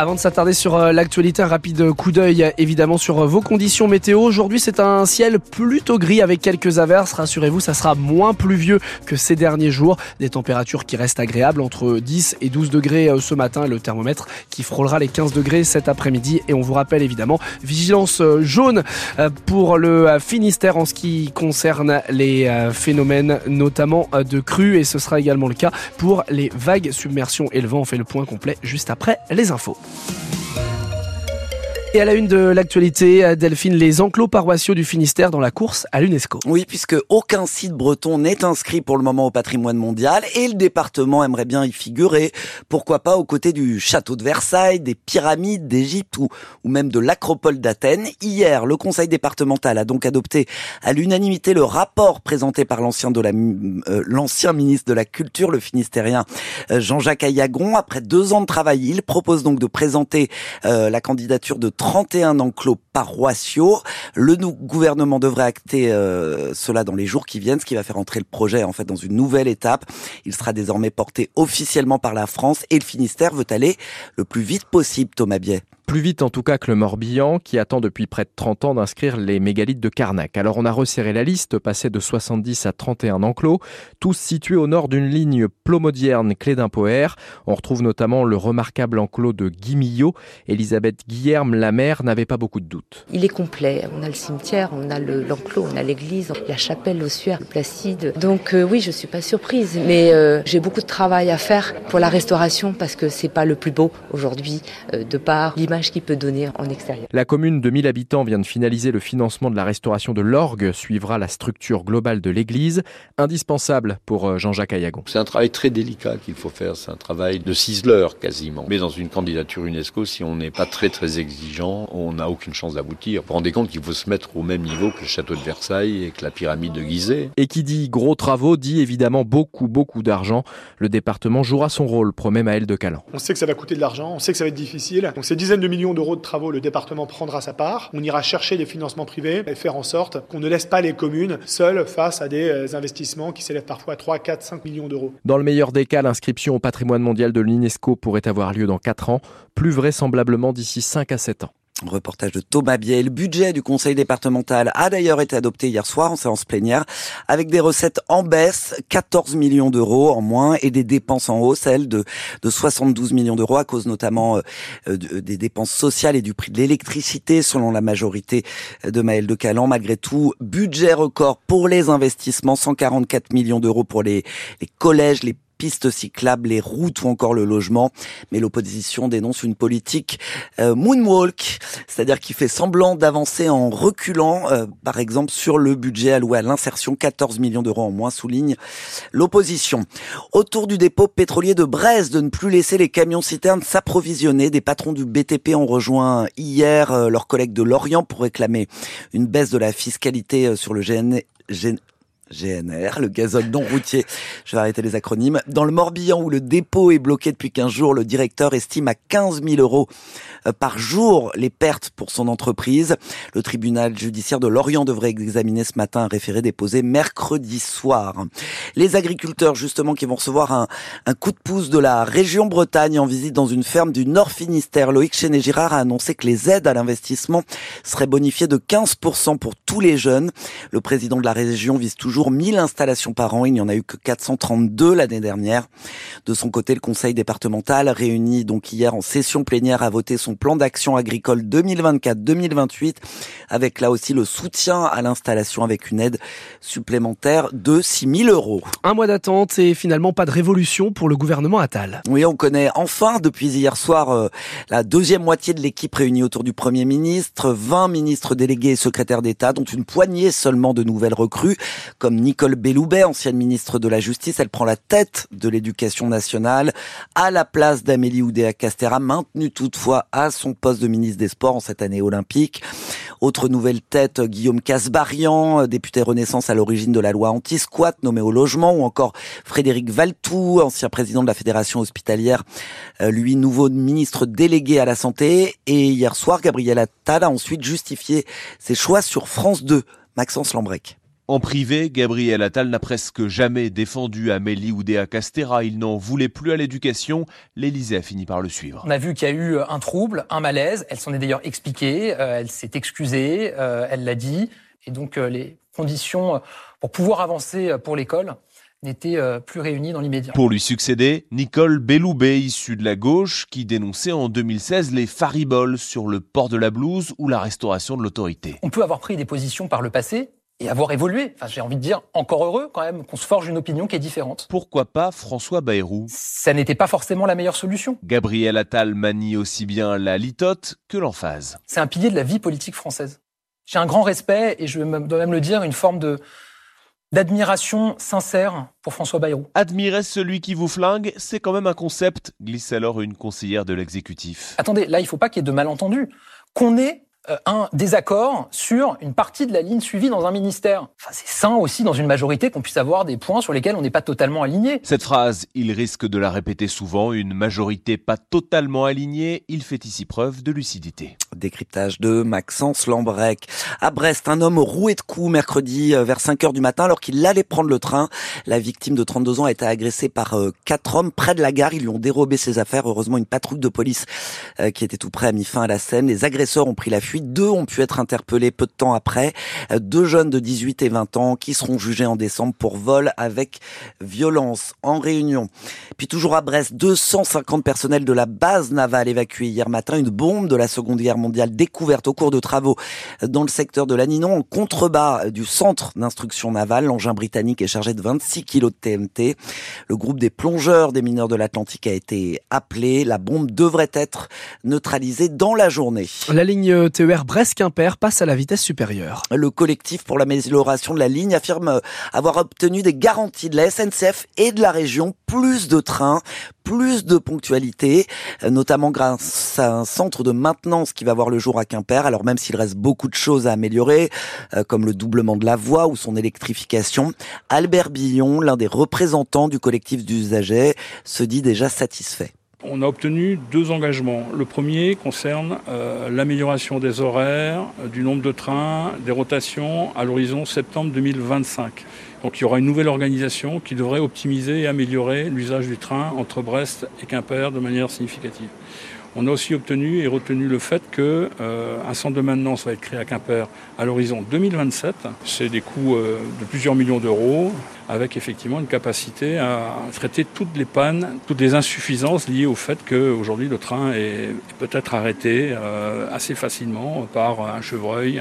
Avant de s'attarder sur euh, l'actualité, un rapide coup d'œil évidemment sur euh, vos conditions météo. Aujourd'hui, c'est un ciel plutôt gris avec quelques averses. Rassurez-vous, ça sera moins pluvieux que ces derniers jours. Des températures qui restent agréables entre 10 et 12 degrés euh, ce matin le thermomètre qui frôlera les 15 degrés cet après-midi. Et on vous rappelle évidemment vigilance jaune pour le Finistère en ce qui concerne les phénomènes notamment de crues et ce sera également le cas pour les vagues, submersion et le vent. On fait le point complet juste après les infos. Thank you. Et à la une de l'actualité, Delphine, les enclos paroissiaux du Finistère dans la course à l'UNESCO. Oui, puisque aucun site breton n'est inscrit pour le moment au patrimoine mondial et le département aimerait bien y figurer. Pourquoi pas aux côtés du château de Versailles, des pyramides d'Égypte ou, ou même de l'acropole d'Athènes. Hier, le conseil départemental a donc adopté à l'unanimité le rapport présenté par l'ancien euh, ministre de la Culture, le finistérien euh, Jean-Jacques Ayagon. Après deux ans de travail, il propose donc de présenter euh, la candidature de 31 enclos paroissiaux. Le gouvernement devrait acter euh, cela dans les jours qui viennent, ce qui va faire entrer le projet en fait dans une nouvelle étape. Il sera désormais porté officiellement par la France et le Finistère veut aller le plus vite possible, Thomas Biet. Plus vite en tout cas que le Morbihan, qui attend depuis près de 30 ans d'inscrire les mégalithes de Carnac. Alors on a resserré la liste, passé de 70 à 31 enclos, tous situés au nord d'une ligne plomodierne clé d'un poère. On retrouve notamment le remarquable enclos de Guimillot. Elisabeth Guillerme, la mère, n'avait pas beaucoup de doutes. Il est complet. On a le cimetière, on a l'enclos, on a l'église, la chapelle ossuaire Placide. Donc euh, oui, je suis pas surprise, mais euh, j'ai beaucoup de travail à faire pour la restauration parce que c'est pas le plus beau aujourd'hui euh, de par l'image qu'il peut donner en extérieur. La commune de 1000 habitants vient de finaliser le financement de la restauration de l'orgue, suivra la structure globale de l'église, indispensable pour euh, Jean-Jacques Ayagon. C'est un travail très délicat qu'il faut faire, c'est un travail de ciseleur quasiment. Mais dans une candidature UNESCO, si on n'est pas très très exigeant, on n'a aucune chance d'aboutir. Vous vous rendez compte qu'il faut se mettre au même niveau que le château de Versailles et que la pyramide de Gizeh. Et qui dit gros travaux dit évidemment beaucoup beaucoup d'argent. Le département jouera son rôle, promet Maël de Calan. On sait que ça va coûter de l'argent, on sait que ça va être difficile. Donc ces dizaines de millions d'euros de travaux, le département prendra sa part. On ira chercher des financements privés et faire en sorte qu'on ne laisse pas les communes seules face à des euh, investissements qui s'élèvent parfois à 3, 4, 5 millions d'euros. Dans le meilleur des cas, l'inscription au patrimoine mondial de l'UNESCO pourrait avoir lieu dans 4 ans, plus vraisemblablement d'ici 5 à 7 ans. Reportage de Thomas Biel. Le budget du conseil départemental a d'ailleurs été adopté hier soir en séance plénière avec des recettes en baisse, 14 millions d'euros en moins et des dépenses en hausse, celles de, de 72 millions d'euros à cause notamment euh, des dépenses sociales et du prix de l'électricité selon la majorité de Maël de Calan. Malgré tout, budget record pour les investissements, 144 millions d'euros pour les, les collèges, les pistes cyclables, les routes ou encore le logement. Mais l'opposition dénonce une politique euh, moonwalk, c'est-à-dire qui fait semblant d'avancer en reculant, euh, par exemple sur le budget alloué à l'insertion, 14 millions d'euros en moins, souligne l'opposition. Autour du dépôt pétrolier de Brest, de ne plus laisser les camions-citernes s'approvisionner. Des patrons du BTP ont rejoint hier euh, leurs collègues de Lorient pour réclamer une baisse de la fiscalité sur le GN, GNR, le gazole non routier. Je vais arrêter les acronymes. Dans le Morbihan, où le dépôt est bloqué depuis 15 jours, le directeur estime à 15 000 euros euh, par jour les pertes pour son entreprise. Le tribunal judiciaire de Lorient devrait examiner ce matin un référé déposé mercredi soir. Les agriculteurs, justement, qui vont recevoir un, un coup de pouce de la région Bretagne en visite dans une ferme du Nord Finistère. Loïc Chenet-Girard a annoncé que les aides à l'investissement seraient bonifiées de 15% pour tous les jeunes. Le président de la région vise toujours 1000 installations par an. Il n'y en a eu que 432 l'année dernière. De son côté, le conseil départemental, réuni donc hier en session plénière, a voté son plan d'action agricole 2024-2028, avec là aussi le soutien à l'installation avec une aide supplémentaire de 6000 euros. Un mois d'attente et finalement pas de révolution pour le gouvernement Attal. Oui, on connaît enfin depuis hier soir euh, la deuxième moitié de l'équipe réunie autour du Premier ministre, 20 ministres délégués et secrétaires d'État, dont une poignée seulement de nouvelles recrues, comme Nicole Belloubet, ancienne ministre de la Justice. Elle prend la tête de l'éducation nationale à la place d'Amélie Oudéa-Castera, maintenue toutefois à son poste de ministre des Sports en cette année olympique. Autre nouvelle tête, Guillaume Casbarian, député Renaissance à l'origine de la loi anti-squat nommé au logement, ou encore Frédéric Valtou, ancien président de la Fédération hospitalière, euh, lui nouveau ministre délégué à la santé. Et hier soir, Gabriel Attal a ensuite justifié ses choix sur France 2. Maxence Lambrec. En privé, Gabriel Attal n'a presque jamais défendu Amélie Oudéa Castera. Il n'en voulait plus à l'éducation. L'Élysée a fini par le suivre. On a vu qu'il y a eu un trouble, un malaise. Elle s'en est d'ailleurs expliquée. Euh, elle s'est excusée. Euh, elle l'a dit. Et donc, euh, les conditions pour pouvoir avancer pour l'école n'étaient plus réunies dans l'immédiat. Pour lui succéder, Nicole Belloubet, issue de la gauche, qui dénonçait en 2016 les fariboles sur le port de la blouse ou la restauration de l'autorité. On peut avoir pris des positions par le passé et avoir évolué. Enfin, j'ai envie de dire, encore heureux quand même qu'on se forge une opinion qui est différente. Pourquoi pas François Bayrou? Ça n'était pas forcément la meilleure solution. Gabriel Attal manie aussi bien la litote que l'emphase. C'est un pilier de la vie politique française. J'ai un grand respect et je dois même le dire, une forme de d'admiration sincère pour François Bayrou. Admirer celui qui vous flingue, c'est quand même un concept, glisse alors une conseillère de l'exécutif. Attendez, là, il ne faut pas qu'il y ait de malentendus. Qu'on ait un désaccord sur une partie de la ligne suivie dans un ministère. Enfin, c'est sain aussi dans une majorité qu'on puisse avoir des points sur lesquels on n'est pas totalement aligné. Cette phrase, il risque de la répéter souvent, une majorité pas totalement alignée, il fait ici preuve de lucidité. Décryptage de Maxence Lambrec. À Brest, un homme roué de coups mercredi euh, vers 5 heures du matin alors qu'il allait prendre le train. La victime de 32 ans a été agressée par euh, quatre hommes près de la gare. Ils lui ont dérobé ses affaires. Heureusement, une patrouille de police qui était tout près a mis fin à la scène. Les agresseurs ont pris la fuite deux ont pu être interpellés peu de temps après. Deux jeunes de 18 et 20 ans qui seront jugés en décembre pour vol avec violence en réunion. Puis toujours à Brest, 250 personnels de la base navale évacués hier matin. Une bombe de la Seconde Guerre mondiale découverte au cours de travaux dans le secteur de l'Aninon en contrebas du centre d'instruction navale. L'engin britannique est chargé de 26 kilos de TMT. Le groupe des plongeurs des mineurs de l'Atlantique a été appelé. La bombe devrait être neutralisée dans la journée. La ligne TER Brest-Quimper passe à la vitesse supérieure. Le collectif pour l'amélioration de la ligne affirme avoir obtenu des garanties de la SNCF et de la région, plus de trains, plus de ponctualité, notamment grâce à un centre de maintenance qui va voir le jour à Quimper. Alors même s'il reste beaucoup de choses à améliorer, euh, comme le doublement de la voie ou son électrification, Albert Billon, l'un des représentants du collectif d'usagers, se dit déjà satisfait. On a obtenu deux engagements. Le premier concerne euh, l'amélioration des horaires, euh, du nombre de trains, des rotations à l'horizon septembre 2025. Donc il y aura une nouvelle organisation qui devrait optimiser et améliorer l'usage du train entre Brest et Quimper de manière significative. On a aussi obtenu et retenu le fait qu'un euh, centre de maintenance va être créé à Quimper à l'horizon 2027. C'est des coûts euh, de plusieurs millions d'euros avec effectivement une capacité à traiter toutes les pannes, toutes les insuffisances liées au fait qu'aujourd'hui le train est peut-être arrêté euh, assez facilement par un chevreuil,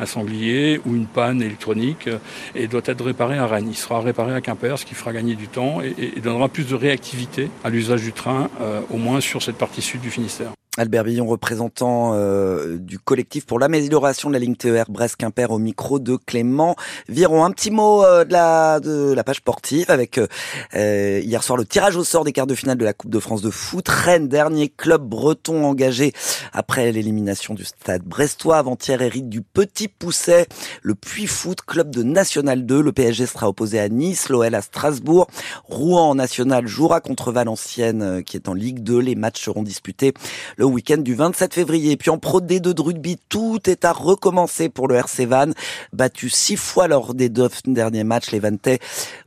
un, sanglier ou une panne électronique et doit être réparé à Rennes. Il sera réparé à Quimper, ce qui fera gagner du temps et, donnera plus de réactivité à l'usage du train, au moins sur cette partie sud du Finistère. Albert Billon, représentant euh, du collectif pour l'amélioration de la ligne TER Brest-Quimper au micro de Clément Viron. Un petit mot euh, de, la, de la page sportive avec euh, hier soir le tirage au sort des quarts de finale de la Coupe de France de foot. Rennes, dernier club breton engagé après l'élimination du stade brestois. Avant-hier, hérite du Petit Pousset, le Puy Foot, club de National 2. Le PSG sera opposé à Nice, l'OL à Strasbourg. Rouen en National jouera contre Valenciennes qui est en Ligue 2. Les matchs seront disputés week-end du 27 février. puis en Pro D2 de rugby, tout est à recommencer pour le RC Van. Battu six fois lors des deux derniers matchs, les Vantais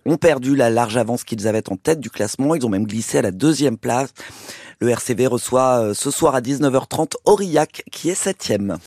ont perdu la large avance qu'ils avaient en tête du classement. Ils ont même glissé à la deuxième place. Le RCV reçoit euh, ce soir à 19h30 Aurillac qui est septième.